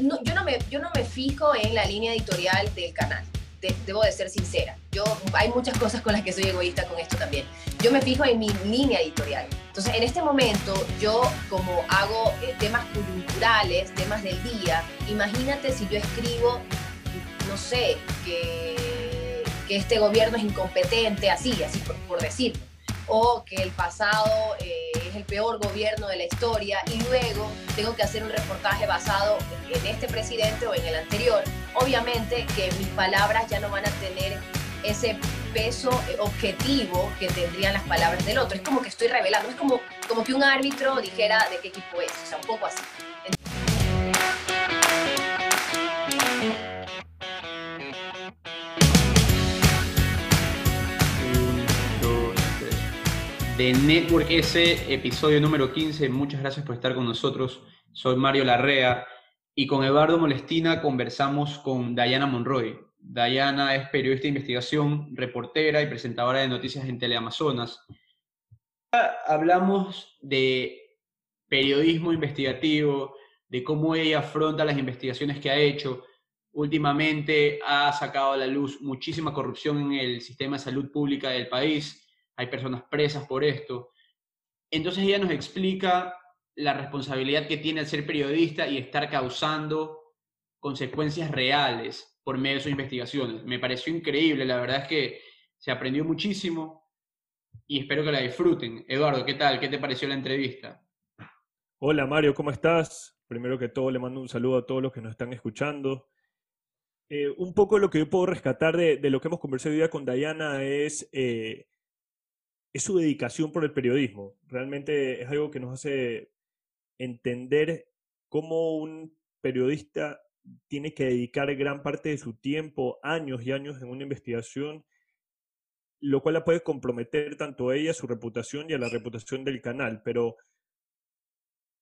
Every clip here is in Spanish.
yo, no me, yo no me fijo en la línea editorial del canal. debo de ser sincera. Yo, hay muchas cosas con las que soy egoísta con esto también. Yo me fijo en mi línea editorial. Entonces, en este momento, yo como hago eh, temas culturales, temas del día, imagínate si yo escribo, no sé, que, que este gobierno es incompetente, así, así por, por decirlo o que el pasado eh, es el peor gobierno de la historia y luego tengo que hacer un reportaje basado en este presidente o en el anterior, obviamente que mis palabras ya no van a tener ese peso objetivo que tendrían las palabras del otro. Es como que estoy revelando, es como, como que un árbitro dijera de qué equipo es, o sea, un poco así. De Network S, episodio número 15. Muchas gracias por estar con nosotros. Soy Mario Larrea y con Eduardo Molestina conversamos con Dayana Monroy. Dayana es periodista de investigación, reportera y presentadora de noticias en Teleamazonas. Hablamos de periodismo investigativo, de cómo ella afronta las investigaciones que ha hecho. Últimamente ha sacado a la luz muchísima corrupción en el sistema de salud pública del país hay personas presas por esto. Entonces ella nos explica la responsabilidad que tiene el ser periodista y estar causando consecuencias reales por medio de sus investigaciones. Me pareció increíble, la verdad es que se aprendió muchísimo y espero que la disfruten. Eduardo, ¿qué tal? ¿Qué te pareció la entrevista? Hola Mario, ¿cómo estás? Primero que todo le mando un saludo a todos los que nos están escuchando. Eh, un poco lo que yo puedo rescatar de, lo que hemos conversado hoy día con Dayana es eh, es su dedicación por el periodismo. Realmente es algo que nos hace entender cómo un periodista tiene que dedicar gran parte de su tiempo, años y años en una investigación, lo cual la puede comprometer tanto a ella, a su reputación y a la reputación del canal. Pero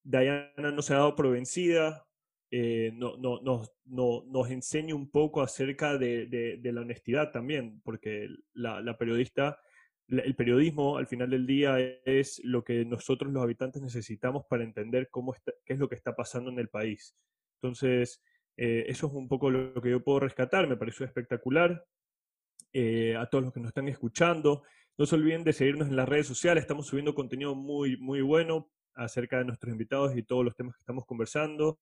Diana no se ha dado por vencida, eh, no, no, nos enseña un poco acerca de, la honestidad también, porque la periodista el periodismo al final del día es lo que nosotros los habitantes necesitamos para entender cómo qué es lo que está pasando en el país. Entonces, eh, eso es un poco lo que yo puedo rescatar, me pareció espectacular. Eh, a todos los que nos están escuchando, no se olviden de seguirnos en las redes sociales, estamos subiendo contenido muy, muy bueno acerca de nuestros invitados y todos los temas que estamos conversando.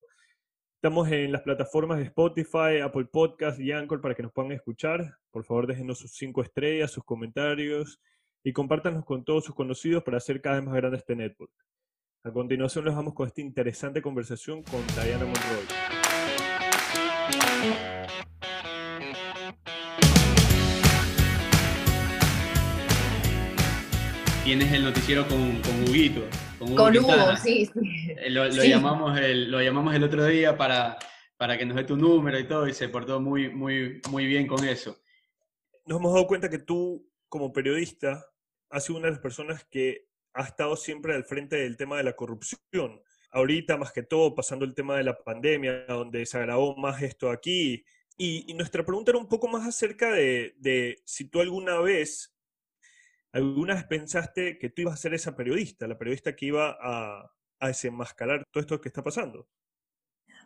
Estamos en las plataformas de Spotify, Apple Podcast y Anchor para que nos puedan escuchar. Por favor, déjenos sus cinco estrellas, sus comentarios y compártanos con todos sus conocidos para hacer cada vez más grande este network. A continuación los vamos con esta interesante conversación con Diana Monroy. Tienes el noticiero con, con Huguito. Con, Hugo, sí, eh, Lo, Llamamos el, lo llamamos el otro día para, para que nos dé tu número y todo, y se portó muy, muy, muy bien con eso. Nos hemos dado cuenta que tú, como periodista, ha sido una de las personas que ha estado siempre al frente del tema de la corrupción. Ahorita, más que todo, pasando el tema de la pandemia, donde se agravó más esto aquí. Y, nuestra pregunta era un poco más acerca de, si tú alguna vez, alguna vez pensaste que tú ibas a ser esa periodista, la periodista que iba a, desenmascarar todo esto que está pasando.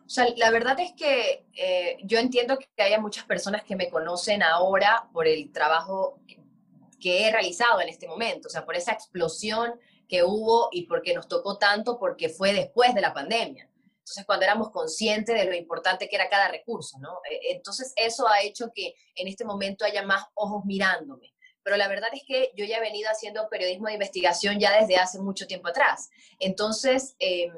O sea, la verdad es que eh, yo entiendo que haya muchas personas que me conocen ahora por el trabajo que he realizado en este momento, o sea, por esa explosión que hubo y porque nos tocó tanto porque fue después de la pandemia. Entonces, cuando éramos conscientes de lo importante que era cada recurso, ¿no? E, entonces, eso ha hecho que en este momento haya más ojos mirándome. Pero la verdad es que yo ya he venido haciendo periodismo de investigación ya desde hace mucho tiempo atrás. Entonces, eh,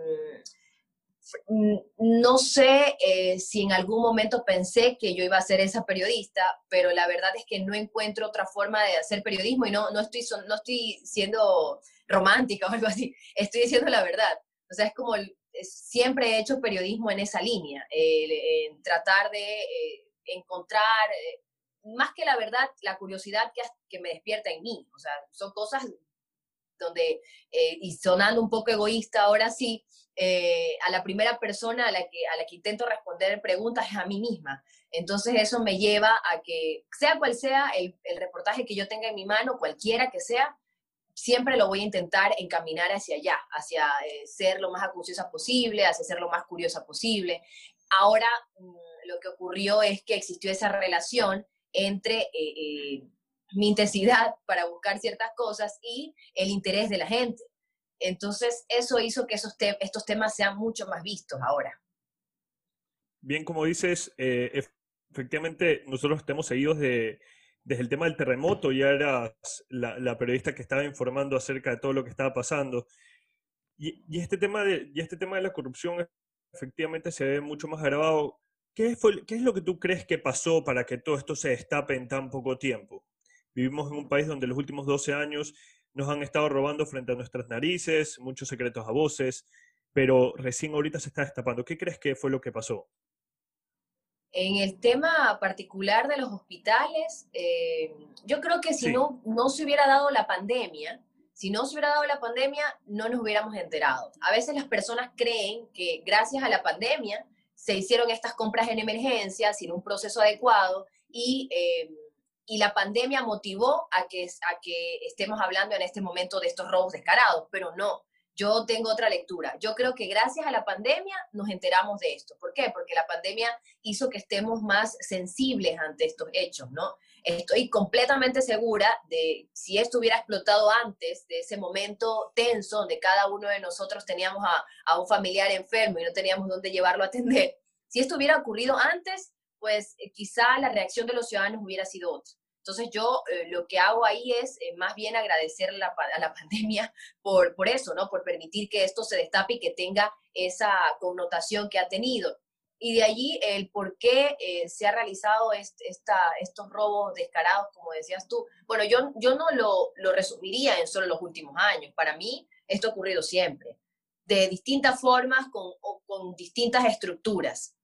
no sé eh, si en algún momento pensé que yo iba a ser esa periodista, pero la verdad es que no encuentro otra forma de hacer periodismo y no, no, estoy, no estoy siendo romántica o algo así, estoy diciendo la verdad. O sea, es como siempre he hecho periodismo en esa línea, en tratar de eh, encontrar, eh, más que la verdad, la curiosidad que, que me despierta en mí. O sea, son cosas donde, y sonando un poco egoísta ahora sí, eh, a la primera persona a la, que, a la que intento responder preguntas es a mí misma. Entonces eso me lleva a que, sea cual sea el, reportaje que yo tenga en mi mano, cualquiera que sea, siempre lo voy a intentar encaminar hacia allá, hacia eh, ser lo más acuciosa posible, hacia ser lo más curiosa posible. ahora mm, lo que ocurrió es que existió esa relación entre eh, eh, mi intensidad para buscar ciertas cosas y el interés de la gente. Entonces, eso hizo que esos estos temas sean mucho más vistos ahora. Bien, como dices, eh, efectivamente nosotros estamos seguidos de, desde el tema del terremoto, ya eras la, periodista que estaba informando acerca de todo lo que estaba pasando. Y, este, tema de, y este tema de la corrupción efectivamente se ve mucho más agravado. ¿Qué, ¿Qué es lo que tú crees que pasó para que todo esto se destape en tan poco tiempo? Vivimos en un país donde los últimos 12 años nos han estado robando frente a nuestras narices, muchos secretos a voces, pero recién ahorita se está destapando. ¿Qué crees que fue lo que pasó? En el tema particular de los hospitales, eh, yo creo que si no, no se hubiera dado la pandemia, si no se hubiera dado la pandemia, no nos hubiéramos enterado. A veces las personas creen que gracias a la pandemia se hicieron estas compras en emergencia sin un proceso adecuado y, eh, y la pandemia motivó a que, estemos hablando en este momento de estos robos descarados, pero no. Yo tengo otra lectura. Yo creo que gracias a la pandemia nos enteramos de esto. ¿Por qué? Porque la pandemia hizo que estemos más sensibles ante estos hechos, ¿no? Estoy completamente segura de si esto hubiera explotado antes de ese momento tenso donde cada uno de nosotros teníamos a, a un familiar enfermo y no teníamos dónde llevarlo a atender, si esto hubiera ocurrido antes, pues eh, quizá la reacción de los ciudadanos hubiera sido otra. Entonces yo eh, lo que hago ahí es eh, más bien agradecer a la pandemia por, por eso, ¿no? Por permitir que esto se destape y que tenga esa connotación que ha tenido. Y de allí el por qué eh, se ha realizado esta, estos robos descarados, como decías tú. Bueno, yo, yo no lo, lo resumiría en solo los últimos años. Para mí esto ha ocurrido siempre, de distintas formas, con, con distintas estructuras.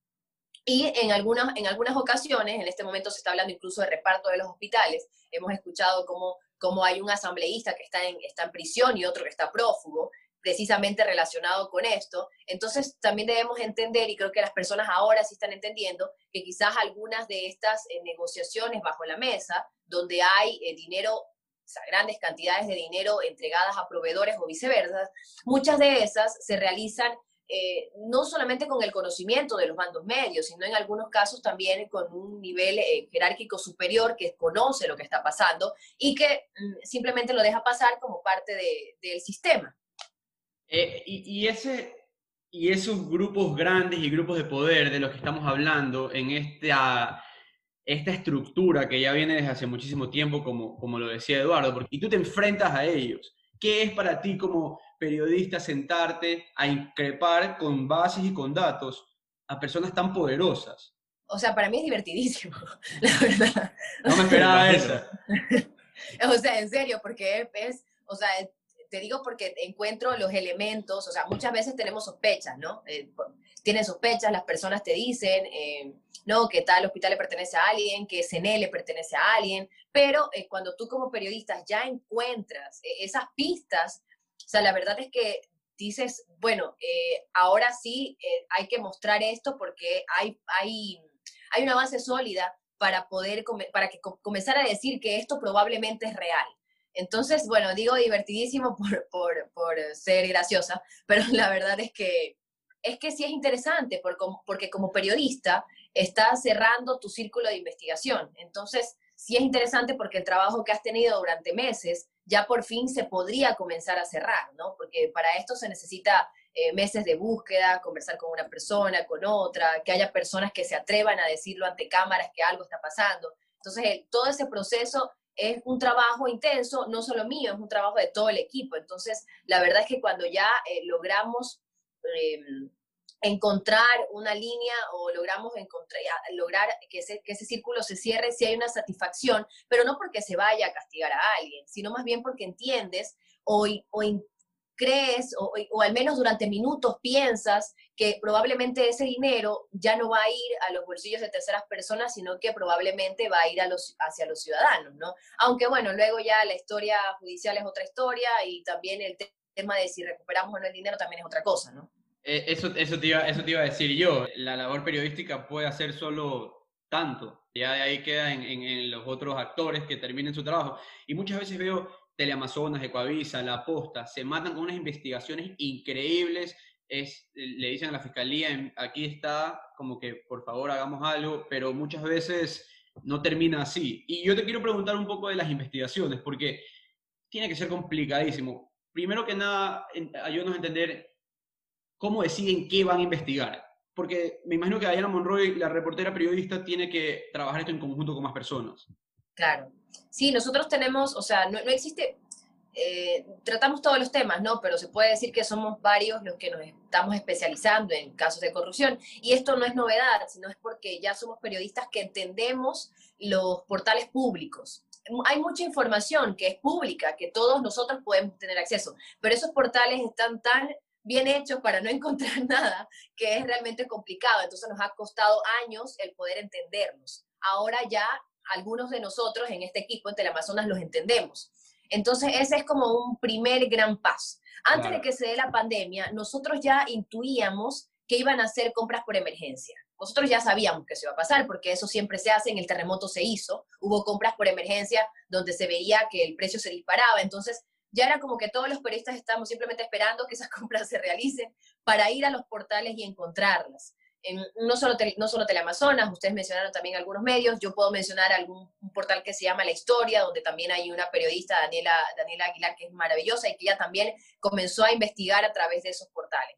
Y en algunas, en algunas ocasiones, en este momento se está hablando incluso de reparto de los hospitales, hemos escuchado cómo, cómo hay un asambleísta que está en, está en prisión y otro que está prófugo, precisamente relacionado con esto. Entonces también debemos entender, y creo que las personas ahora sí están entendiendo, que quizás algunas de estas eh, negociaciones bajo la mesa, donde hay eh, dinero, grandes cantidades de dinero entregadas a proveedores o viceversa, muchas de esas se realizan eh, no solamente con el conocimiento de los bandos medios, sino en algunos casos también con un nivel eh, jerárquico superior que conoce lo que está pasando y que mm, simplemente lo deja pasar como parte del sistema. Eh, y, ese, y esos grupos grandes y grupos de poder de los que estamos hablando en esta, esta estructura que ya viene desde hace muchísimo tiempo, como, como lo decía Eduardo, porque, y tú te enfrentas a ellos. ¿Qué es para ti como periodista sentarte a increpar con bases y con datos a personas tan poderosas. O sea, para mí es divertidísimo, la verdad. No me esperaba eso. o sea, en serio, porque es, o sea, te digo porque encuentro los elementos, o sea, muchas veces tenemos sospechas, ¿no? Eh, tienen sospechas, las personas te dicen, eh, no, que tal hospital le pertenece a alguien, que CNE le pertenece a alguien, pero eh, cuando tú como periodista ya encuentras esas pistas o sea, la verdad es que dices, bueno, eh, ahora sí eh, hay que mostrar esto porque hay, hay, hay una base sólida para poder, para que comenzar a decir que esto probablemente es real. Entonces, bueno, digo divertidísimo por, por, por, ser graciosa, pero la verdad es que, es que sí es interesante porque, porque como periodista estás cerrando tu círculo de investigación. Entonces, sí es interesante porque el trabajo que has tenido durante meses ya por fin se podría comenzar a cerrar, ¿no? Porque para esto se necesita eh, meses de búsqueda, conversar con una persona, con otra, que haya personas que se atrevan a decirlo ante cámaras que algo está pasando. Entonces, todo ese proceso es un trabajo intenso, no solo mío, es un trabajo de todo el equipo. Entonces, la verdad es que cuando ya eh, logramos em, encontrar una línea o logramos encontrar, lograr que ese, que ese círculo se cierre si hay una satisfacción, pero no porque se vaya a castigar a alguien, sino más bien porque entiendes o, o crees o, o, al menos durante minutos piensas que probablemente ese dinero ya no va a ir a los bolsillos de terceras personas, sino que probablemente va a ir a los, hacia los ciudadanos, ¿no? Aunque bueno, luego ya la historia judicial es otra historia y también el tema de si recuperamos o no el dinero también es otra cosa, ¿no? Eh, eso, eso, te iba, eso te iba a decir yo. La labor periodística puede hacer solo tanto. Ya de ahí queda en, en, los otros actores que terminen su trabajo. Y muchas veces veo Teleamazonas, Ecuavisa, La Posta, se matan con unas investigaciones increíbles. Es, le dicen a la fiscalía, aquí está como que por favor hagamos algo, pero muchas veces no termina así. Y yo te quiero preguntar un poco de las investigaciones, porque tiene que ser complicadísimo. Primero que nada, ayúdanos a entender cómo deciden qué van a investigar. Porque me imagino que Diana Monroy, la reportera periodista, tiene que trabajar esto en conjunto con más personas. Claro. Sí, nosotros tenemos, o sea, no, existe, eh, tratamos todos los temas, ¿no? Pero se puede decir que somos varios los que nos estamos especializando en casos de corrupción. Y esto no es novedad, sino es porque ya somos periodistas que entendemos los portales públicos. Hay mucha información que es pública, que todos nosotros podemos tener acceso, pero esos portales están tan bien hechos para no encontrar nada, que es realmente complicado. Entonces nos ha costado años el poder entenderlos. Ahora ya algunos de nosotros en este equipo en Teleamazonas los entendemos. Entonces ese es como un primer gran paso. Antes de que se dé la pandemia, nosotros ya intuíamos que iban a hacer compras por emergencia. Nosotros ya sabíamos que eso iba a pasar, porque eso siempre se hace, en el terremoto se hizo, hubo compras por emergencia donde se veía que el precio se disparaba, entonces ya era como que todos los periodistas estábamos simplemente esperando que esas compras se realicen para ir a los portales y encontrarlas. En, no, solo no solo Teleamazonas, ustedes mencionaron también algunos medios, yo puedo mencionar algún un portal que se llama La Historia, donde también hay una periodista, Daniela, Daniela Aguilar, que es maravillosa y que ella también comenzó a investigar a través de esos portales.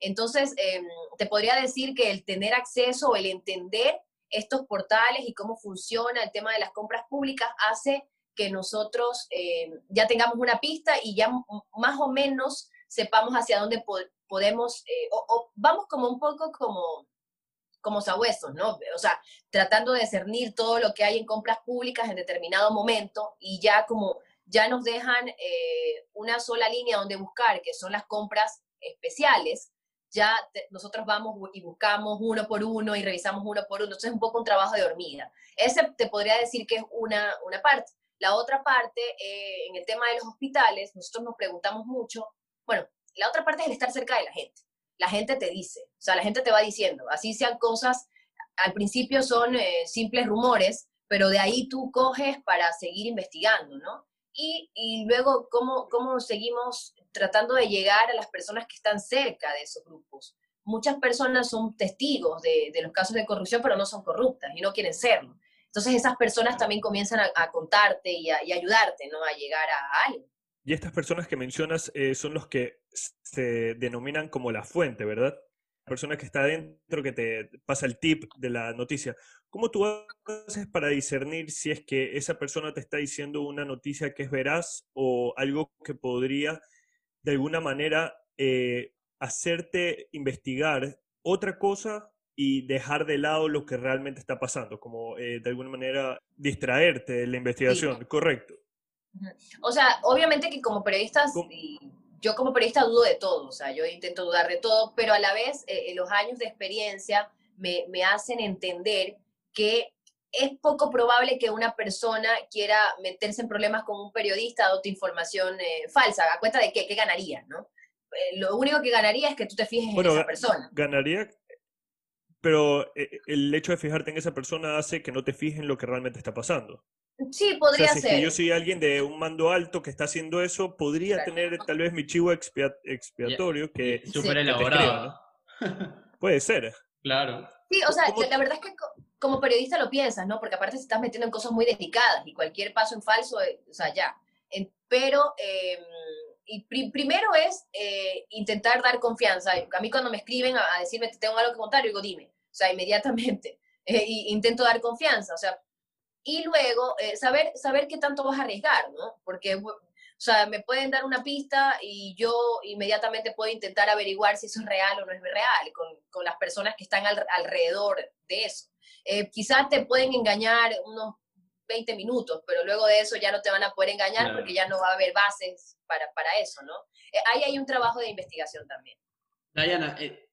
Entonces, em, te podría decir que el tener acceso o el entender estos portales y cómo funciona el tema de las compras públicas hace que nosotros eh, ya tengamos una pista y ya más o menos sepamos hacia dónde podemos, eh, o, vamos como un poco como, como sabuesos, ¿no? O sea, tratando de discernir todo lo que hay en compras públicas en determinado momento y ya como ya nos dejan eh, una sola línea donde buscar, que son las compras especiales, ya nosotros vamos y buscamos uno por uno y revisamos uno por uno. Entonces es un poco un trabajo de hormiga. Ese te podría decir que es una, una parte. La otra parte, eh, en el tema de los hospitales, nosotros nos preguntamos mucho, bueno, la otra parte es el estar cerca de la gente. La gente te dice, o sea, la gente te va diciendo, así sean cosas, al principio son eh, simples rumores, pero de ahí tú coges para seguir investigando, ¿no? Y, y luego, ¿cómo, ¿cómo seguimos tratando de llegar a las personas que están cerca de esos grupos? Muchas personas son testigos de, de los casos de corrupción, pero no son corruptas y no quieren serlo. Entonces esas personas también comienzan a, contarte y a, ayudarte, ¿no? A llegar a algo. Y estas personas que mencionas eh, son los que se denominan como la fuente, ¿verdad? La persona que está adentro, que te pasa el tip de la noticia. ¿Cómo tú haces para discernir si es que esa persona te está diciendo una noticia que es veraz o algo que podría de alguna manera eh, hacerte investigar otra cosa y dejar de lado lo que realmente está pasando, como eh, de alguna manera distraerte de la investigación, ¿correcto? O sea, obviamente que como periodistas, yo como periodista dudo de todo, o sea, yo intento dudar de todo, pero a la vez eh, eh, los años de experiencia me, me, hacen entender que es poco probable que una persona quiera meterse en problemas con un periodista dándote información falsa, a cuenta de qué, qué ganaría, ¿no? lo único que ganaría es que tú te fijes en esa persona. Ganaría pero eh, el hecho de fijarte en esa persona hace que no te fijes en lo que realmente está pasando. Sí, podría o sea, si ser. que yo soy alguien de un mando alto que está haciendo eso, podría tener tal vez mi chivo expiatorio que... Súper elaborado. Puede ser. Claro. Sí, o sea, la verdad es que como periodista lo piensas, ¿no? Porque aparte se estás metiendo en cosas muy delicadas y cualquier paso en falso, eh, o sea, ya. pero em, y primero es eh, intentar dar confianza. A mí cuando me escriben a, decirme que tengo algo que contar, yo digo, dime. O sea, inmediatamente. Eh, intento dar confianza. O sea, y luego eh, saber, saber qué tanto vas a arriesgar, ¿no? Porque, o sea, me pueden dar una pista y yo inmediatamente puedo intentar averiguar si eso es real o no es real con, con las personas que están alrededor de eso. quizás te pueden engañar unos 20 minutos, pero luego de eso ya no te van a poder engañar porque ya no va a haber bases para, para eso, ¿no? Eh, ahí hay un trabajo de investigación también. Diana, eh,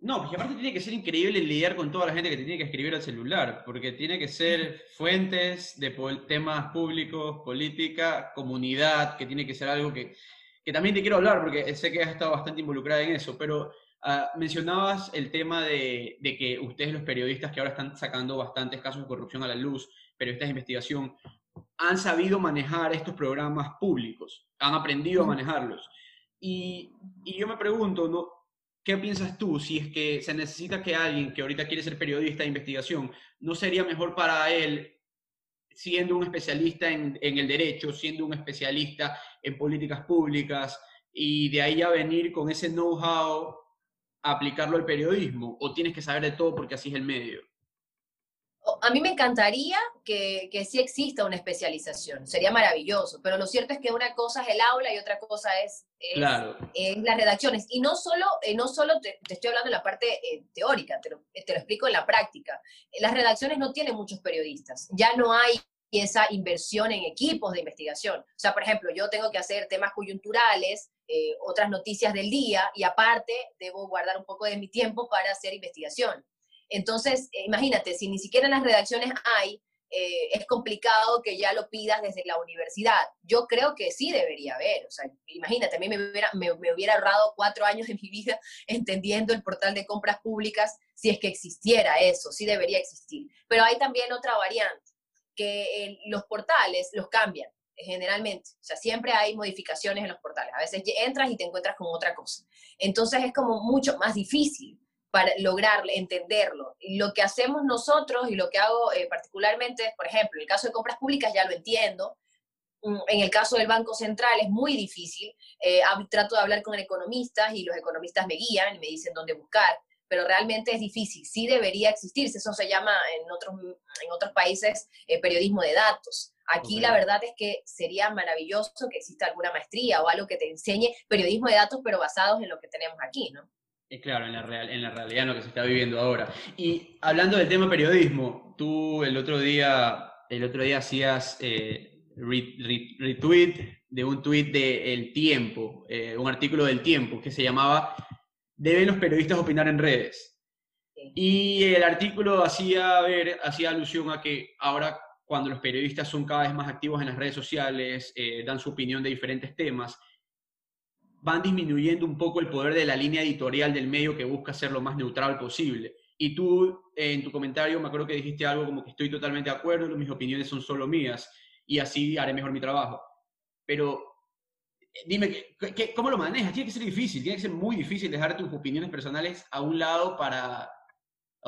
no, porque aparte tiene que ser increíble lidiar con toda la gente que te tiene que escribir al celular, porque tiene que ser fuentes de temas públicos, política, comunidad, que tiene que ser algo que, que también te quiero hablar, porque sé que has estado bastante involucrada en eso, pero ah, mencionabas el tema de, de, que ustedes los periodistas que ahora están sacando bastantes casos de corrupción a la luz, periodistas de investigación, han sabido manejar estos programas públicos, han aprendido a manejarlos. Y, y yo me pregunto, ¿no? ¿Qué piensas tú si es que se necesita que alguien que ahorita quiere ser periodista de investigación, no sería mejor para él siendo un especialista en, el derecho, siendo un especialista en políticas públicas y de ahí a venir con ese know-how a aplicarlo al periodismo? ¿O tienes que saber de todo porque así es el medio? A mí me encantaría que, que sí exista una especialización, sería maravilloso, pero lo cierto es que una cosa es el aula y otra cosa es, claro. las redacciones. Y no solo, eh, no solo te, estoy hablando de la parte eh, teórica, te lo, te lo explico en la práctica. Las redacciones no tienen muchos periodistas, ya no hay esa inversión en equipos de investigación. O sea, por ejemplo, yo tengo que hacer temas coyunturales, eh, otras noticias del día y aparte debo guardar un poco de mi tiempo para hacer investigación. Entonces, eh, imagínate, si ni siquiera en las redacciones hay, eh, es complicado que ya lo pidas desde la universidad. Yo creo que sí debería haber. O sea, imagínate, a mí me hubiera, me, ahorrado cuatro años de mi vida entendiendo el portal de compras públicas si es que existiera eso, sí debería existir. Pero hay también otra variante, que los portales los cambian generalmente. O sea, siempre hay modificaciones en los portales. A veces entras y te encuentras con otra cosa. Entonces es como mucho más difícil para lograr entenderlo. Lo que hacemos nosotros y lo que hago eh, particularmente, por ejemplo, en el caso de compras públicas ya lo entiendo, mm, en el caso del Banco Central es muy difícil. Eh, trato de hablar con economistas y los economistas me guían y me dicen dónde buscar, pero realmente es difícil. Sí debería existir, eso se llama en otros, en otros países eh, periodismo de datos. Aquí la verdad es que sería maravilloso que exista alguna maestría o algo que te enseñe periodismo de datos, pero basados en lo que tenemos aquí, ¿no? Y claro, en la, real, en la realidad, en lo que se está viviendo ahora. Y hablando del tema periodismo, tú el otro día, el otro día hacías eh, retweet de un tweet de El Tiempo, eh, un artículo del Tiempo que se llamaba ¿Deben los periodistas opinar en redes? Y el artículo hacía, ver, hacía alusión a que ahora cuando los periodistas son cada vez más activos en las redes sociales, eh, dan su opinión de diferentes temas, van disminuyendo un poco el poder de la línea editorial del medio que busca ser lo más neutral posible. Y tú, en tu comentario, me acuerdo que dijiste algo como que estoy totalmente de acuerdo, mis opiniones son solo mías y así haré mejor mi trabajo. Pero dime, cómo lo manejas? Tiene que ser difícil, tiene que ser muy difícil dejar tus opiniones personales a un lado para...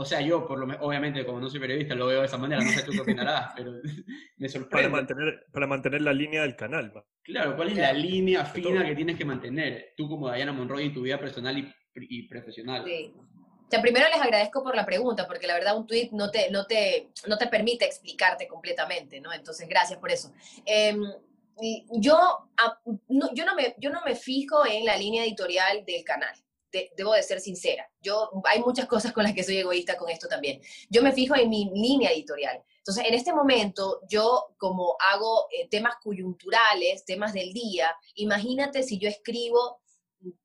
O sea, yo, por lo obviamente, como no soy periodista, lo veo de esa manera, no sé tú qué opinarás, pero me sorprende. Para mantener, para mantener la línea del canal. Claro, ¿cuál es la línea fina que tienes que mantener tú como Diana Monroy en tu vida personal y, profesional? Sí. O sea, primero les agradezco por la pregunta, porque la verdad un tweet no te, no te, no te permite explicarte completamente, ¿no? Entonces, gracias por eso. Em, yo, no, yo, no me, yo no me fijo en la línea editorial del canal. Debo de ser sincera. Yo, hay muchas cosas con las que soy egoísta con esto también. Yo me fijo en mi línea editorial. Entonces, en este momento, yo como hago eh, temas coyunturales, temas del día, imagínate si yo escribo,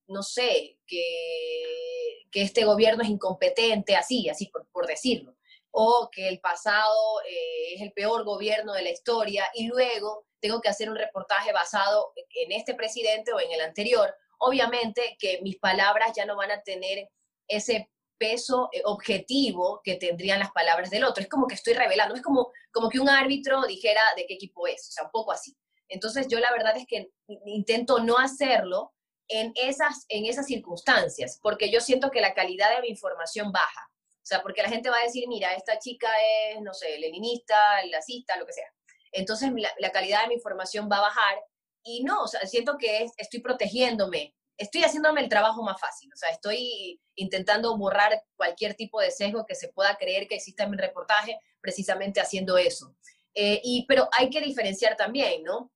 no sé, que, que este gobierno es incompetente, así, así por, decirlo, o que el pasado eh, es el peor gobierno de la historia, y luego tengo que hacer un reportaje basado en este presidente o en el anterior. Obviamente que mis palabras ya no van a tener ese peso eh, objetivo que tendrían las palabras del otro. Es como que estoy revelando, es como, como que un árbitro dijera de qué equipo es, o sea, un poco así. Entonces yo la verdad es que intento no hacerlo en esas, en esas circunstancias, porque yo siento que la calidad de mi información baja. O sea, porque la gente va a decir, mira, esta chica es, no sé, leninista, lacista, lo que sea. Entonces la, la calidad de mi información va a bajar y no, o sea, siento que estoy protegiéndome estoy haciéndome el trabajo más fácil, o sea, estoy intentando borrar cualquier tipo de sesgo que se pueda creer que exista en mi reportaje, precisamente haciendo eso. Eh, y, pero hay que diferenciar también, ¿no?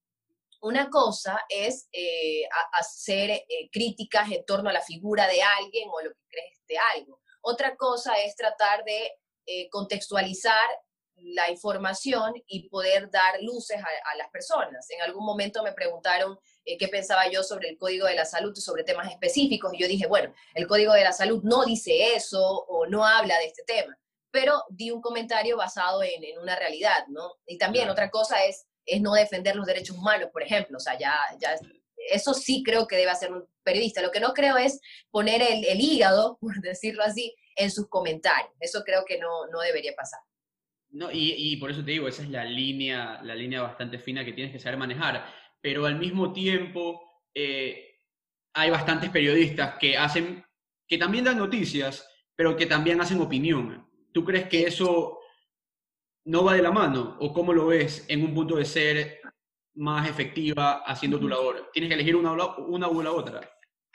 Una cosa es eh, hacer eh, críticas en torno a la figura de alguien o lo que crees de algo. Otra cosa es tratar de contextualizar la información y poder dar luces a, las personas. En algún momento me preguntaron eh, qué pensaba yo sobre el Código de la Salud y sobre temas específicos y yo dije, bueno, el Código de la Salud no dice eso o no habla de este tema, pero di un comentario basado en, una realidad, ¿no? Y también otra cosa es, es no defender los derechos humanos, por ejemplo, o sea, ya, ya eso sí creo que debe hacer un periodista. Lo que no creo es poner el, el hígado, por decirlo así, en sus comentarios. Eso creo que no, no debería pasar. No, y, por eso te digo, esa es la línea, la línea bastante fina que tienes que saber manejar. Pero al mismo tiempo, eh, hay bastantes periodistas que hacen que también dan noticias, pero que también hacen opinión. ¿Tú crees que eso no va de la mano? ¿O cómo lo ves en un punto de ser más efectiva haciendo tu labor? ¿Tienes que elegir una, una u la otra?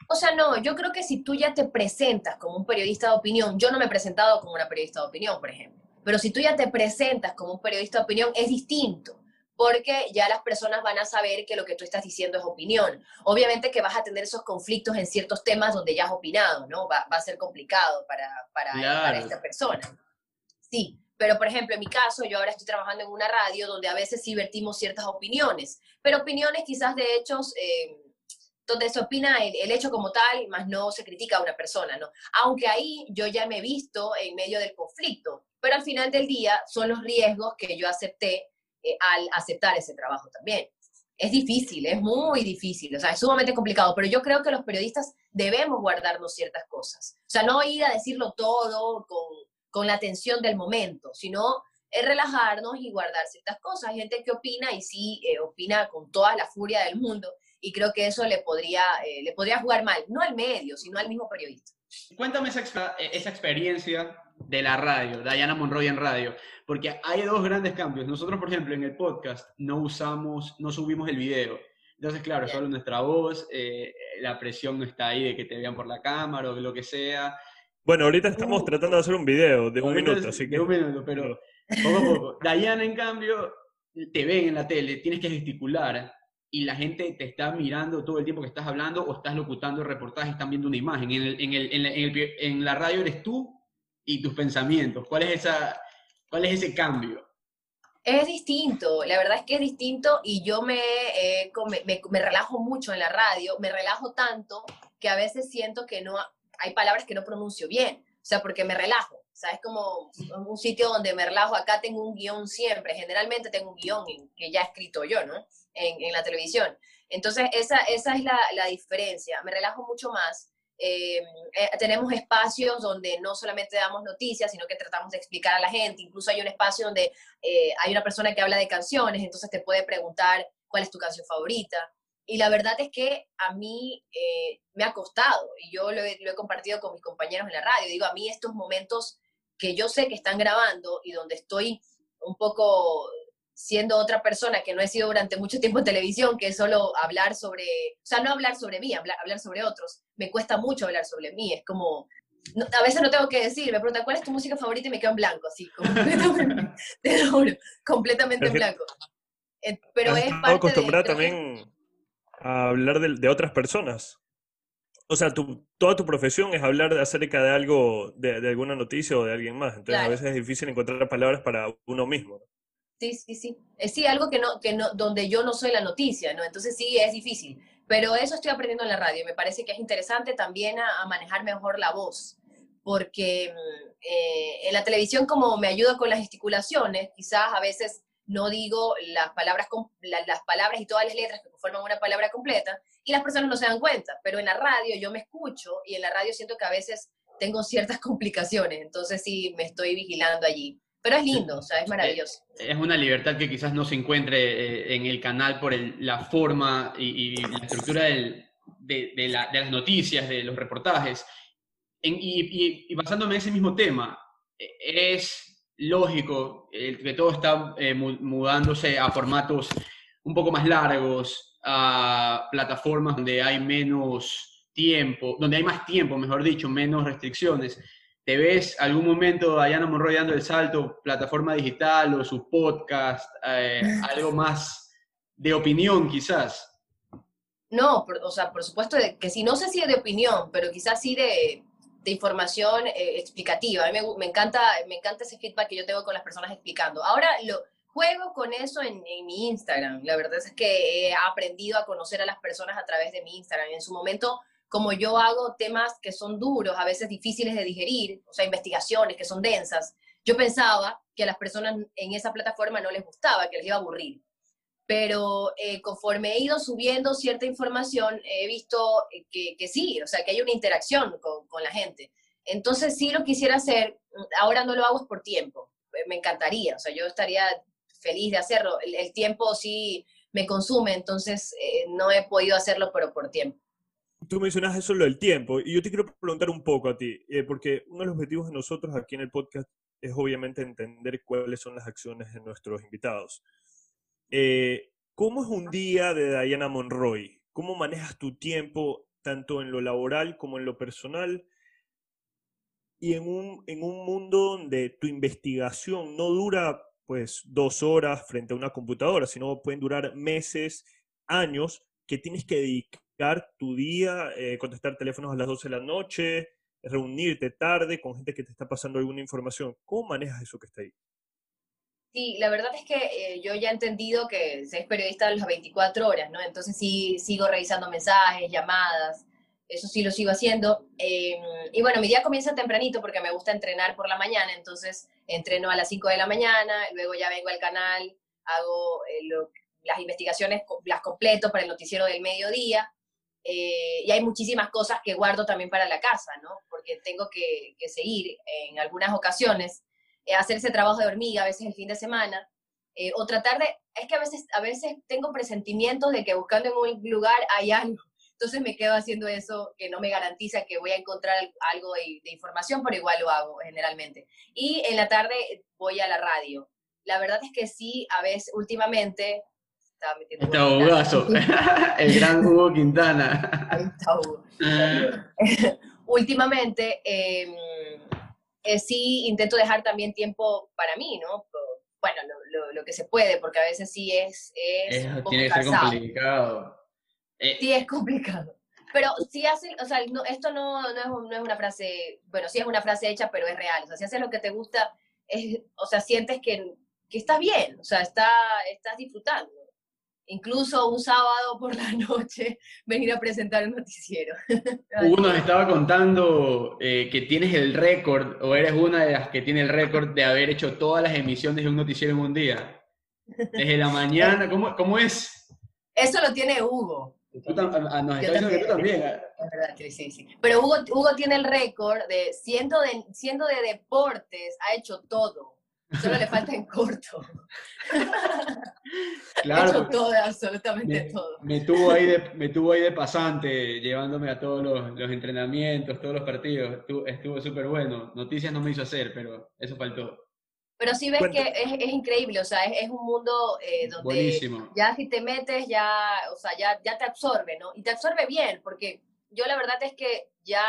O sea, no, yo creo que si tú ya te presentas como un periodista de opinión, yo no me he presentado como una periodista de opinión, por ejemplo, pero si tú ya te presentas como un periodista de opinión, es distinto porque ya las personas van a saber que lo que tú estás diciendo es opinión. Obviamente que vas a tener esos conflictos en ciertos temas donde ya has opinado, ¿no? Va, a ser complicado para, para, para, esta persona. Sí, pero por ejemplo, en mi caso, yo ahora estoy trabajando en una radio donde a veces sí vertimos ciertas opiniones, pero opiniones quizás de hechos... Eh, donde se opina el, hecho como tal, más no se critica a una persona, ¿no? Aunque ahí yo ya me he visto en medio del conflicto, pero al final del día son los riesgos que yo acepté eh, al aceptar ese trabajo también. Es difícil, es muy difícil, o sea, es sumamente complicado, pero yo creo que los periodistas debemos guardarnos ciertas cosas. O sea, no ir a decirlo todo con, con la tensión del momento, sino es relajarnos y guardar ciertas cosas. Hay gente que opina y sí eh, opina con toda la furia del mundo y creo que eso le podría, eh, le podría jugar mal, no al medio, sino al mismo periodista. Cuéntame esa, esa experiencia de la radio, Diana Monroy en radio, porque hay dos grandes cambios. Nosotros, por ejemplo, en el podcast no usamos, no subimos el video. Entonces, claro, solo nuestra voz, eh, la presión no está ahí de que te vean por la cámara o lo que sea. Bueno, ahorita estamos uh. tratando de hacer un video de un minuto, así que... De un minuto, pero poco a poco. Diana, en cambio, te ven en la tele, tienes que gesticular y la gente te está mirando todo el tiempo que estás hablando o estás locutando el reportaje, están viendo una imagen. En, el, en, el, en, en la radio eres tú y tus pensamientos? ¿Cuál es, esa, cuál es ese cambio? Es distinto, la verdad es que es distinto y yo me, me, me, relajo mucho en la radio, me relajo tanto que a veces siento que no hay palabras que no pronuncio bien, o sea, porque me relajo, o sea, es como un sitio donde me relajo, acá tengo un guion siempre, generalmente tengo un guion que ya he escrito yo, ¿no? En, en la televisión. Entonces, esa, esa es la, la diferencia, me relajo mucho más eh, eh, tenemos espacios donde no solamente damos noticias, sino que tratamos de explicar a la gente. Incluso hay un espacio donde eh, hay una persona que habla de canciones, entonces te puede preguntar cuál es tu canción favorita. Y la verdad es que a mí me ha costado, y yo lo he, lo he compartido con mis compañeros en la radio. Digo, a mí estos momentos que yo sé que están grabando y donde estoy un poco siendo otra persona que no he sido durante mucho tiempo en televisión, que es solo hablar sobre, o sea, no hablar sobre mí, hablar, hablar sobre otros. Me cuesta mucho hablar sobre mí, es como, a veces no tengo que decir, me preguntan, ¿cuál es tu música favorita? Y me quedo en blanco, así, completamente, te juro, completamente en blanco. Eh, pero es parte acostumbrada también a hablar de, de, otras personas. O sea, tu, toda tu profesión es hablar acerca de algo, de, de alguna noticia o de alguien más. Entonces a veces es difícil encontrar palabras para uno mismo. Sí, sí, sí. Es eh, sí, algo que no, que no, donde yo no soy la noticia, ¿no? Entonces sí, es difícil. Pero eso estoy aprendiendo en la radio. Me parece que es interesante también a, manejar mejor la voz, porque mm, eh, en la televisión como me ayuda con las gesticulaciones, quizás a veces no digo las palabras, las palabras y todas las letras que forman una palabra completa y las personas no se dan cuenta, pero en la radio yo me escucho y en la radio siento que a veces tengo ciertas complicaciones, entonces sí me estoy vigilando allí. Pero es lindo, o sea, es maravilloso. Es una libertad que quizás no se encuentre eh, en el canal por la forma y, la estructura de, las noticias, de los reportajes. y, basándome en ese mismo tema, e, es lógico que todo está eh, mudándose a formatos un poco más largos, a plataformas donde hay menos tiempo, donde hay más tiempo, mejor dicho, menos restricciones. ¿Te ves algún momento Diana Monroy dando el salto, plataforma digital o su podcast, eh, algo más de opinión quizás? No, o sea, por supuesto que sí, no sé si es de opinión, pero quizás sí de, de información eh, explicativa. A mí me, me, encanta, me encanta ese feedback que yo tengo con las personas explicando. Ahora lo juego con eso en, en, mi Instagram. La verdad es que he aprendido a conocer a las personas a través de mi Instagram. En su momento como yo hago temas que son duros, a veces difíciles de digerir, o sea, investigaciones que son densas, yo pensaba que a las personas en esa plataforma no les gustaba, que les iba a aburrir. Pero eh, conforme he ido subiendo cierta información, he visto que, que, sí, o sea, que hay una interacción con, la gente. Entonces sí lo quisiera hacer, ahora no lo hago por tiempo, me encantaría, o sea, yo estaría feliz de hacerlo. El, tiempo sí me consume, entonces eh, no he podido hacerlo, pero por tiempo. Tú mencionas eso lo del tiempo, y yo te quiero preguntar un poco a ti, eh, porque uno de los objetivos de nosotros aquí en el podcast es obviamente entender cuáles son las acciones de nuestros invitados. Eh, ¿Cómo es un día de Diana Monroy? ¿Cómo manejas tu tiempo tanto en lo laboral como en lo personal? Y en un, en un mundo donde tu investigación no dura pues dos horas frente a una computadora, sino pueden durar meses, años, que tienes que dedicar tu día, eh, contestar teléfonos a las 12 de la noche, reunirte tarde con gente que te está pasando alguna información. ¿Cómo manejas eso que está ahí? Sí, la verdad es que eh, yo ya he entendido que es periodista a las 24 horas, ¿no? Entonces sí sigo revisando mensajes, llamadas, eso sí lo sigo haciendo. Em, y bueno, mi día comienza tempranito porque me gusta entrenar por la mañana, entonces entreno a las 5 de la mañana, luego ya vengo al canal, hago eh, las investigaciones, las completo para el noticiero del mediodía, eh, y hay muchísimas cosas que guardo también para la casa, ¿no? Porque tengo que, que seguir en algunas ocasiones, eh, hacer ese trabajo de hormiga, a veces el fin de semana, eh, o tratar de, es que a veces, a veces tengo presentimientos de que buscando en un lugar hay algo, entonces me quedo haciendo eso que no me garantiza que voy a encontrar algo de, información, pero igual lo hago generalmente. Y en la tarde voy a la radio. La verdad es que sí, a veces últimamente Está Hugazo, el gran Hugo Quintana. Ahí está Hugo. Últimamente, em, eh, sí intento dejar también tiempo para mí, ¿no? Bueno, lo, que se puede, porque a veces sí es... es tiene que ser complicado. Eh, sí, es complicado. Pero sí hace, o sea, esto no, no, es, no, es, una frase, bueno, sí es una frase hecha, pero es real. O sea, si haces lo que te gusta, es, o sea, sientes que, que estás bien, o sea, está, estás disfrutando incluso un sábado por la noche, venir a presentar un noticiero. Hugo nos estaba contando eh, que tienes el récord, o eres una de las que tiene el récord de haber hecho todas las emisiones de un noticiero en un día. Desde la mañana, ¿cómo, cómo es? Eso lo tiene Hugo. Tú, ah, nos está diciendo que tú también. Es verdad, sí, sí. Pero Hugo, Hugo tiene el récord de siendo, de, siendo de deportes, ha hecho todo. Solo le falta en corto. Claro. Hecho todo, absolutamente todo. Me tuvo, ahí de, me tuvo ahí de pasante, llevándome a todos los, los entrenamientos, todos los partidos. Estuvo súper bueno. Noticias no me hizo hacer, pero eso faltó. Pero sí ves que es, es, increíble, o sea, es, es un mundo eh, donde Buenísimo. ya si te metes, ya, o sea, ya, ya te absorbe, ¿no? Y te absorbe bien, porque yo la verdad es que ya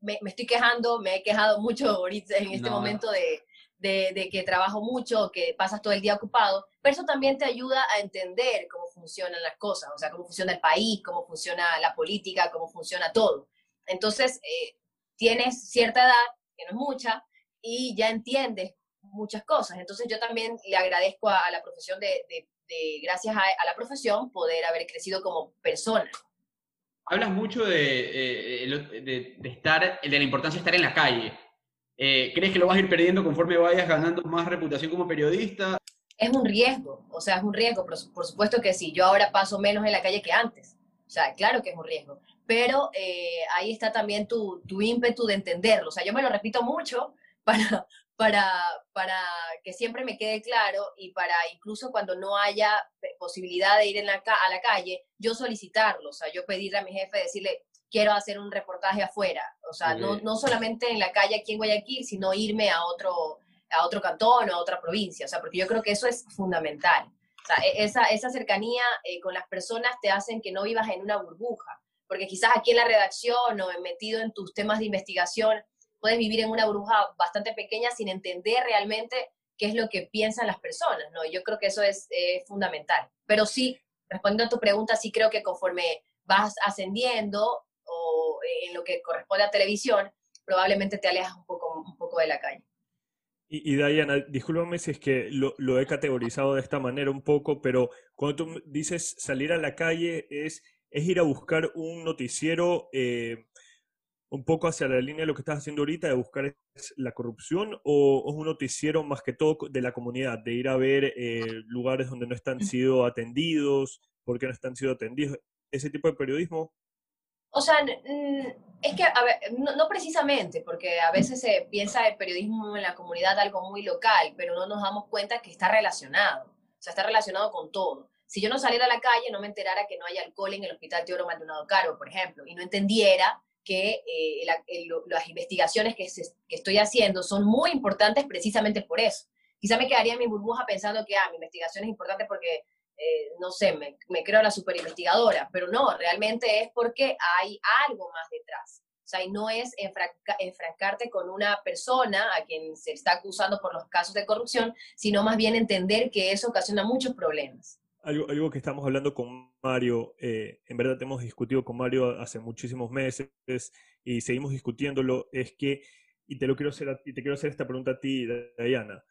me, me estoy quejando, me he quejado mucho ahorita en este momento de, de, que trabajo mucho, que pasas todo el día ocupado, pero eso también te ayuda a entender cómo funcionan las cosas, o sea, cómo funciona el país, cómo funciona la política, cómo funciona todo. Entonces, eh, tienes cierta edad, que no es mucha, y ya entiendes muchas cosas. Entonces, yo también le agradezco a, la profesión de, gracias a, la profesión, poder haber crecido como persona. Hablas mucho de, eh, de, de, estar, de la importancia de estar en la calle. Eh, ¿Crees que lo vas a ir perdiendo conforme vayas ganando más reputación como periodista? Es un riesgo, o sea, es un riesgo, pero por supuesto que sí. Yo ahora paso menos en la calle que antes. O sea, claro que es un riesgo. Pero eh, ahí está también tu, tu ímpetu de entenderlo. O sea, yo me lo repito mucho para, para, para que siempre me quede claro y para incluso cuando no haya posibilidad de ir en la, a la calle, yo solicitarlo. O sea, yo pedirle a mi jefe, decirle, quiero hacer un reportaje afuera. O sea, no, no solamente en la calle aquí en Guayaquil, sino irme a otro, a otro cantón o a otra provincia. O sea, porque yo creo que eso es fundamental. O sea, e, esa, esa cercanía eh, con las personas te hacen que no vivas en una burbuja. Porque quizás aquí en la redacción o metido en tus temas de investigación, puedes vivir en una burbuja bastante pequeña sin entender realmente qué es lo que piensan las personas, ¿no? yo creo que eso es fundamental. Pero sí, respondiendo a tu pregunta, sí creo que conforme vas ascendiendo, en lo que corresponde a televisión, probablemente te alejas un poco, un poco de la calle. Y, y Diana, discúlpame si es que lo, lo, he categorizado de esta manera un poco, pero cuando tú dices salir a la calle es, es ir a buscar un noticiero eh, un poco hacia la línea de lo que estás haciendo ahorita, de buscar la corrupción, o, es un noticiero más que todo de la comunidad, de ir a ver eh, lugares donde no están sido atendidos, por qué no están sido atendidos, ese tipo de periodismo o sea, es que, no, precisamente, porque a veces se piensa el periodismo en la comunidad algo muy local, pero no nos damos cuenta que está relacionado, o sea, está relacionado con todo. si yo no saliera a la calle, no me enterara que no hay alcohol en el Hospital Teodoro Maldonado Caro, por ejemplo, y no entendiera que eh, las investigaciones que, estoy haciendo son muy importantes precisamente por eso. Quizá me quedaría mi burbuja pensando que, ah, mi investigación es importante porque, eh, no sé, me, me creo la super investigadora, pero no, realmente es porque hay algo más detrás. O sea, y no es enfrancarte con una persona a quien se está acusando por los casos de corrupción, sino más bien entender que eso ocasiona muchos problemas. Algo, algo que estamos hablando con Mario, eh, en verdad hemos discutido con Mario hace muchísimos meses y seguimos discutiéndolo, es que, y te, lo quiero hacer, y te quiero hacer esta pregunta a ti, Diana.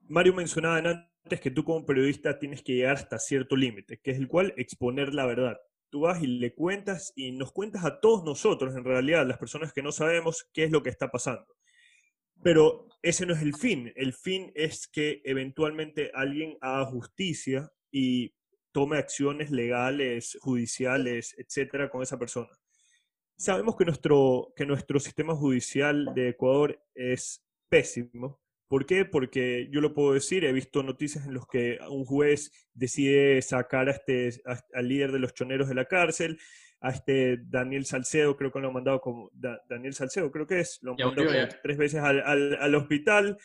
Mario mencionaba antes que tú como periodista tienes que llegar hasta cierto límite, que es el cual exponer la verdad. Tú vas y le cuentas y nos cuentas a todos nosotros, en realidad, las personas que no sabemos qué es lo que está pasando. Pero ese no es el fin. El fin es que eventualmente alguien haga justicia y tome acciones legales, judiciales, etcétera, con esa persona. Sabemos que nuestro, que nuestro sistema judicial de Ecuador es pésimo. ¿Por qué? Porque yo lo puedo decir, he visto noticias en las que un juez decide sacar a este, al líder de los choneros de la cárcel, a este Daniel Salcedo, creo que lo han mandado como Daniel Salcedo, creo que es, lo han mandado tres veces al, al, al hospital,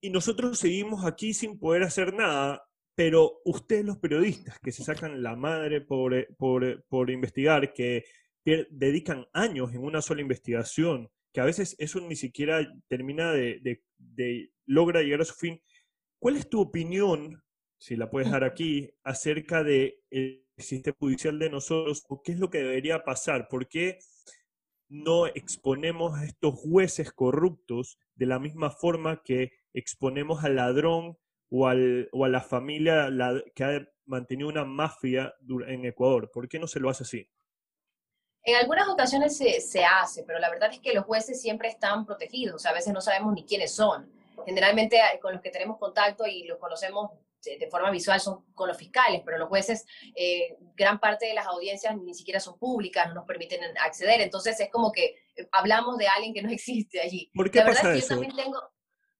y nosotros seguimos aquí sin poder hacer nada pero ustedes los periodistas que se sacan la madre por, eh, por, investigar, que dedican años en una sola investigación, que a veces eso ni siquiera termina de, logra llegar a su fin. ¿Cuál es tu opinión, si la puedes dar aquí, acerca del sistema judicial de nosotros o qué es lo que debería pasar? ¿Por qué no exponemos a estos jueces corruptos de la misma forma que exponemos al ladrón o, al, o a la familia que ha mantenido una mafia en Ecuador? ¿Por qué no se lo hace así? En algunas ocasiones se, se, hace, pero la verdad es que los jueces siempre están protegidos, a veces no sabemos ni quiénes son. Generalmente eh, con los que tenemos contacto y los conocemos de, forma visual son con los fiscales, pero los jueces, eh, gran parte de las audiencias ni siquiera son públicas, no nos permiten acceder, entonces es como que eh, hablamos de alguien que no existe allí. ¿Por qué la verdad es que Yo también tengo,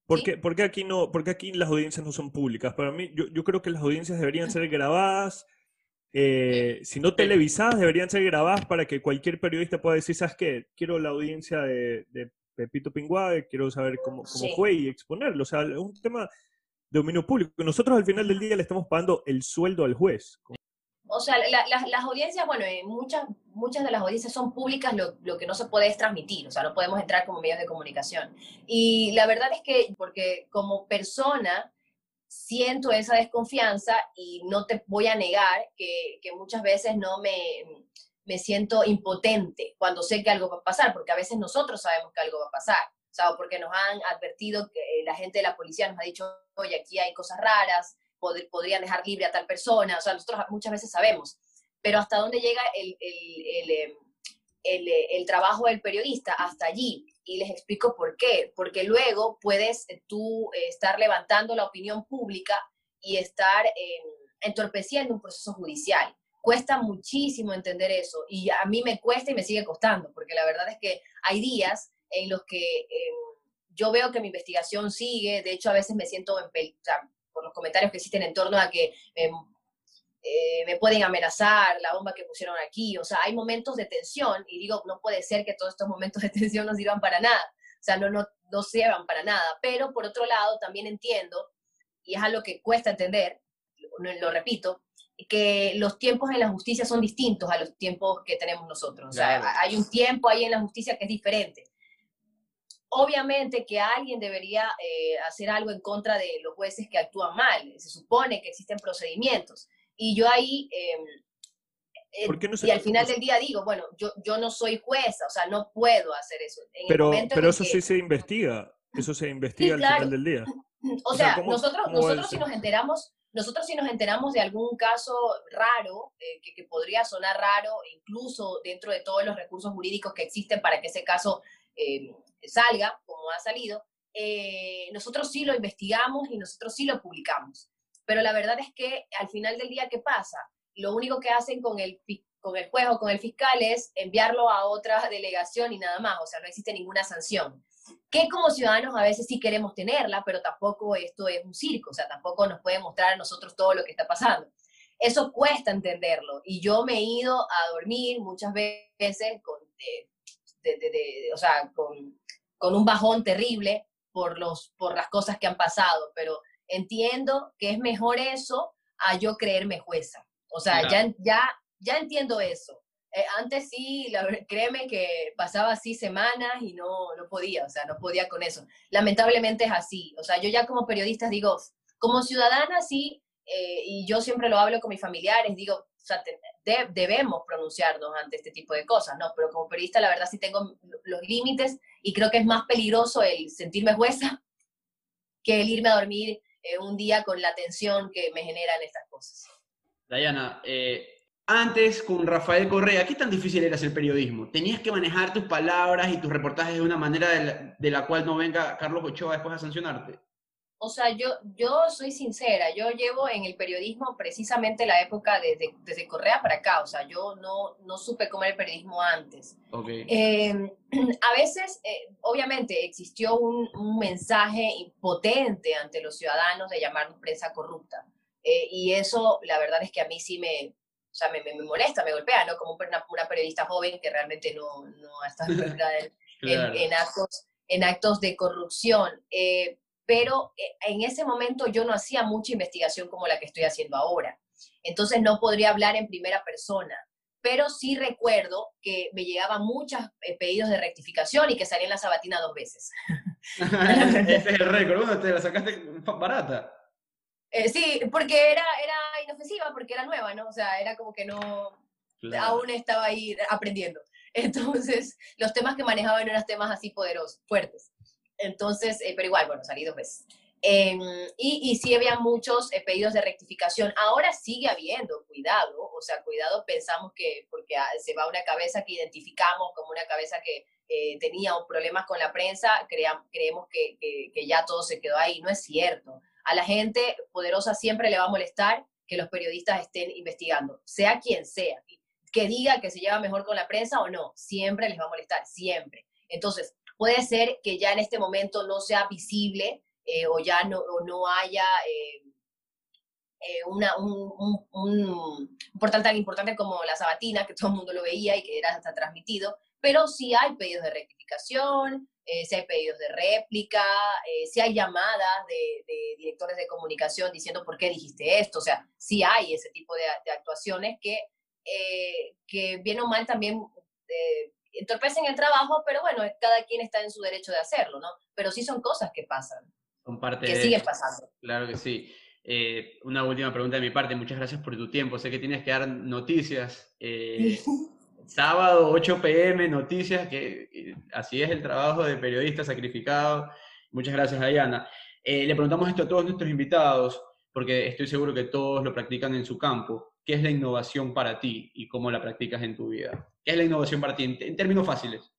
¿Por qué, aquí no, porque aquí las audiencias no son públicas? Para mí, yo, yo creo que las audiencias deberían ser grabadas, eh, si no televisadas, deberían ser grabadas para que cualquier periodista pueda decir, ¿sabes qué? Quiero la audiencia de, Pepito Pinguade, quiero saber cómo, cómo fue y exponerlo. O sea, es un tema de dominio público. Nosotros al final del día le estamos pagando el sueldo al juez o sea, las audiencias, bueno, eh, muchas, muchas de las audiencias son públicas, lo, lo, que no se puede es transmitir, o sea, no podemos entrar como medios de comunicación. Y la verdad es que, porque como persona siento esa desconfianza y no te voy a negar que, que muchas veces no me, me siento impotente cuando sé que algo va a pasar, porque a veces nosotros sabemos que algo va a pasar. O sea, porque nos han advertido que la gente de la policía nos ha dicho, oye, aquí hay cosas raras, podrían dejar libre a tal persona, o sea, nosotros muchas veces sabemos, pero hasta dónde llega el, el, el, el, trabajo del periodista, hasta allí. Y les explico por qué, porque luego puedes eh, tú eh, estar levantando la opinión pública y estar em, entorpeciendo un proceso judicial. Cuesta muchísimo entender eso y a mí me cuesta y me sigue costando, porque la verdad es que hay días en los que em, yo veo que mi investigación sigue, de hecho a veces me siento en, por los comentarios que existen en torno a que em, eh, me pueden amenazar, la bomba que pusieron aquí, o sea, hay momentos de tensión y digo, no puede ser que todos estos momentos de tensión no sirvan para nada, o sea, no, no, no sirvan para nada, pero por otro lado también entiendo, y es algo que cuesta entender, lo, lo repito, que los tiempos en la justicia son distintos a los tiempos que tenemos nosotros. O sea, hay un tiempo ahí en la justicia que es diferente obviamente que alguien debería eh, hacer algo en contra de los jueces que actúan mal. Se supone que existen procedimientos. Y yo ahí, em, eh, y al final del día digo, bueno, yo, yo no soy jueza, o sea, no puedo hacer eso. pero pero eso sí se investiga, eso se investiga al final del día. O, sea, nosotros, nosotros si nos enteramos... Nosotros si nos enteramos de algún caso raro, eh, que, que, podría sonar raro, incluso dentro de todos los recursos jurídicos que existen para que ese caso eh, salga, como ha salido, eh, nosotros sí lo investigamos y nosotros sí lo publicamos. Pero la verdad es que al final del día, ¿qué pasa? Lo único que hacen con el, con el juez o con el fiscal es enviarlo a otra delegación y nada más, o sea, no existe ninguna sanción. Que como ciudadanos a veces sí queremos tenerla, pero tampoco esto es un circo, o sea, tampoco nos puede mostrar a nosotros todo lo que está pasando. eso cuesta entenderlo. Y yo me he ido a dormir muchas veces con, o sea, con, con, un bajón terrible por, los, por las cosas que han pasado, pero entiendo que es mejor eso a yo creerme jueza. O sea, ya, ya, ya entiendo eso. Eh, antes sí, créeme que pasaba así semanas y no, no podía, o sea, no podía con eso. Lamentablemente es así. O sea, yo ya como periodista digo, como ciudadana sí, eh, y yo siempre lo hablo con mis familiares, digo, o sea, debemos pronunciarnos ante este tipo de cosas, ¿no? Pero como periodista, la verdad sí tengo los límites y creo que es más peligroso el sentirme jueza que el irme a dormir eh, un día con la tensión que me generan estas cosas. Dayana, eh, antes con Rafael Correa, ¿qué tan difícil era hacer periodismo? ¿Tenías que manejar tus palabras y tus reportajes de una manera de la, cual no venga Carlos Ochoa después a sancionarte? O sea, yo, yo soy sincera, yo llevo en el periodismo precisamente la época desde, desde Correa para acá, o sea, yo no, no supe cómo era el periodismo antes. Okay. Em, a veces, eh, obviamente, existió un, un, mensaje potente ante los ciudadanos de llamarnos prensa corrupta. Eh, y eso, la verdad es que a mí sí me, o sea, me, me, molesta, me golpea, ¿no? Como una, una, periodista joven que realmente no, no está en, en, actos, en actos de corrupción. Eh, pero eh, en ese momento yo no hacía mucha investigación como la que estoy haciendo ahora. Entonces no podría hablar en primera persona, pero sí recuerdo que me llegaban muchos pedidos de rectificación y que salía en la sabatina dos veces. Ese es el récord, ¿dónde te la sacaste barata? Eh, sí, porque era, era inofensiva, porque era nueva, ¿no? O sea, era como que no, aún estaba ahí aprendiendo. Entonces, los temas que manejaba no eran temas así poderosos, fuertes. Entonces, eh, pero igual, bueno, salí dos veces. Em, y, y, sí había muchos eh, pedidos de rectificación. Ahora sigue habiendo, cuidado, o sea, cuidado, pensamos que porque ah, se va una cabeza que identificamos como una cabeza que tenía problemas con la prensa, creemos que, que ya todo se quedó ahí. No es cierto a la gente poderosa siempre le va a molestar que los periodistas estén investigando, sea quien sea, que diga que se lleva mejor con la prensa o no, siempre les va a molestar, siempre. Entonces, puede ser que ya en este momento no sea visible eh, o ya no, no haya eh, eh, un, portal tan importante como la Sabatina, que todo el mundo lo veía y que era hasta transmitido, pero sí hay pedidos de rectificación, si hay pedidos de réplica, si hay llamadas de, directores de comunicación diciendo por qué dijiste esto, o sea, sí hay ese tipo de, actuaciones que, que bien o mal también entorpecen el trabajo, pero bueno, cada quien está en su derecho de hacerlo, ¿no? Pero sí son cosas que pasan. Son parte que siguen pasando. Claro que sí. una última pregunta de mi parte. Muchas gracias por tu tiempo. Sé que tienes que dar noticias. sábado 8 pm, noticias, que así es el trabajo de periodista sacrificado. Muchas gracias, Diana. Eh, le preguntamos esto a todos nuestros invitados, porque estoy seguro que todos lo practican en su campo. ¿Qué es la innovación para ti y cómo la practicas en tu vida? ¿Qué es la innovación para ti en, términos fáciles?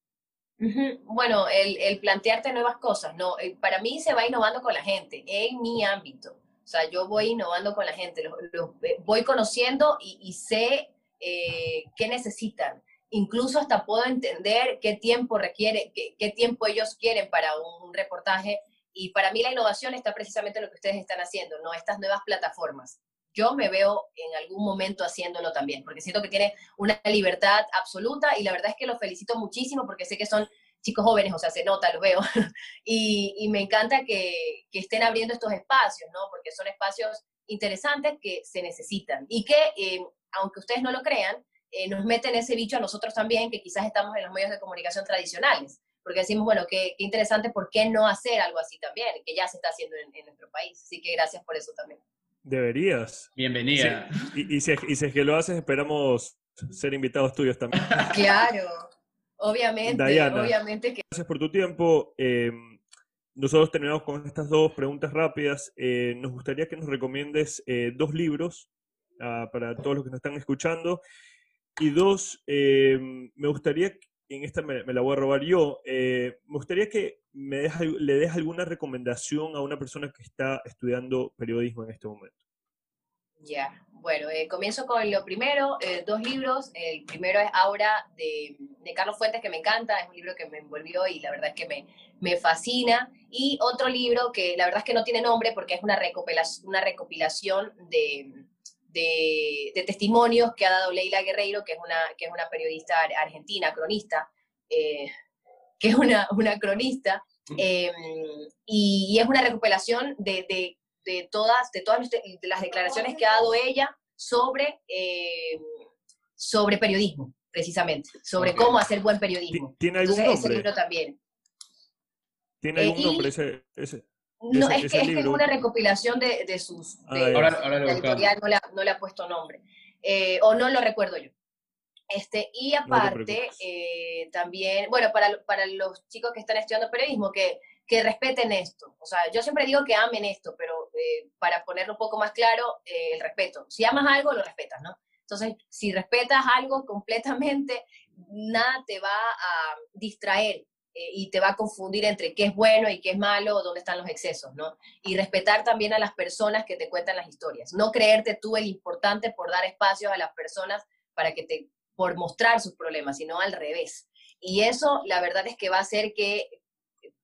Bueno, el, plantearte nuevas cosas, ¿no? Eh, para mí se va innovando con la gente, en mi ámbito. O sea, yo voy innovando con la gente, eh, voy conociendo y sé eh, qué necesitan. Incluso hasta puedo entender qué tiempo requiere, qué, tiempo ellos quieren para un reportaje. Y para mí la innovación está precisamente en lo que ustedes están haciendo, ¿no? Estas nuevas plataformas. Yo me veo en algún momento haciéndolo también, porque siento que tiene una libertad absoluta y la verdad es que los felicito muchísimo porque sé que son chicos jóvenes, o sea, se nota, lo veo. y, me encanta que, que, estén abriendo estos espacios, ¿no? Porque son espacios interesantes que se necesitan y que eh, aunque ustedes no lo crean, eh, nos meten ese bicho a nosotros también, que quizás estamos en los medios de comunicación tradicionales, porque decimos, bueno, qué, interesante, ¿por qué no hacer algo así también? Que ya se está haciendo en, nuestro país. Así que gracias por eso también. Deberías. Bienvenida. Y, si, es que lo haces, esperamos ser invitados tuyos también. Claro, obviamente, obviamente que... Gracias por tu tiempo. Em, nosotros terminamos con estas dos preguntas rápidas. Eh, nos gustaría que nos recomiendes eh, dos libros Ah, para todos los que nos están escuchando. Y dos, eh, me gustaría, en esta me, la voy a robar yo, eh, me gustaría que le des alguna recomendación a una persona que está estudiando periodismo en este momento. Ya, bueno, eh, comienzo con lo primero, dos libros. El primero es Aura de, de, Carlos Fuentes, que me encanta, es un libro que me envolvió y la verdad es que me, me fascina. Y otro libro que la verdad es que no tiene nombre porque es una recopilación, una recopilación de, de, testimonios que ha dado Leila Guerreiro, que es una, que es una periodista argentina, cronista, eh, que es una, una cronista, em, y, es una recuperación de, de, todas, de todas las declaraciones que ha dado ella sobre, em, sobre periodismo, precisamente, sobre cómo hacer buen periodismo. ¿Tiene algún nombre? Ese libro también. ¿Tiene algún eh, nombre ese, ese? No, es, que, es, una recopilación de, de sus... Ah, ahora, ahora editorial no le, no le, ha puesto nombre. Eh, o no lo recuerdo yo. Este, y aparte, eh, también, bueno, para, para los chicos que están estudiando periodismo, que, que respeten esto. O sea, yo siempre digo que amen esto, pero eh, para ponerlo un poco más claro, el respeto. Si amas algo, lo respetas, ¿no? Entonces, si respetas algo completamente, nada te va a distraer y te va a confundir entre qué es bueno y qué es malo dónde están los excesos, ¿no? Y respetar también a las personas que te cuentan las historias. No creerte tú el importante por dar espacio a las personas para que te, por mostrar sus problemas, sino al revés. Y eso, la verdad es que va a hacer que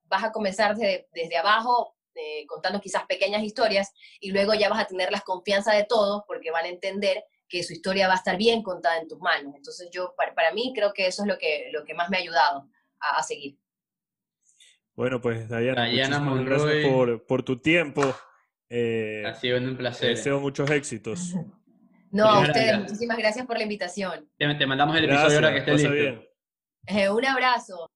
vas a comenzar desde, abajo, eh, contando quizás pequeñas historias, y luego ya vas a tener la confianza de todos porque van a entender que su historia va a estar bien contada en tus manos. Entonces yo, para, para mí, creo que eso es lo que, lo que más me ha ayudado a, seguir. Bueno, pues Dayana, muchas gracias por, por, tu tiempo. Eh, ha sido un placer. Deseo muchos éxitos. No, a ustedes, muchísimas gracias por la invitación. Te, mandamos el episodio ahora que esté listo. Bien. Eh, un abrazo.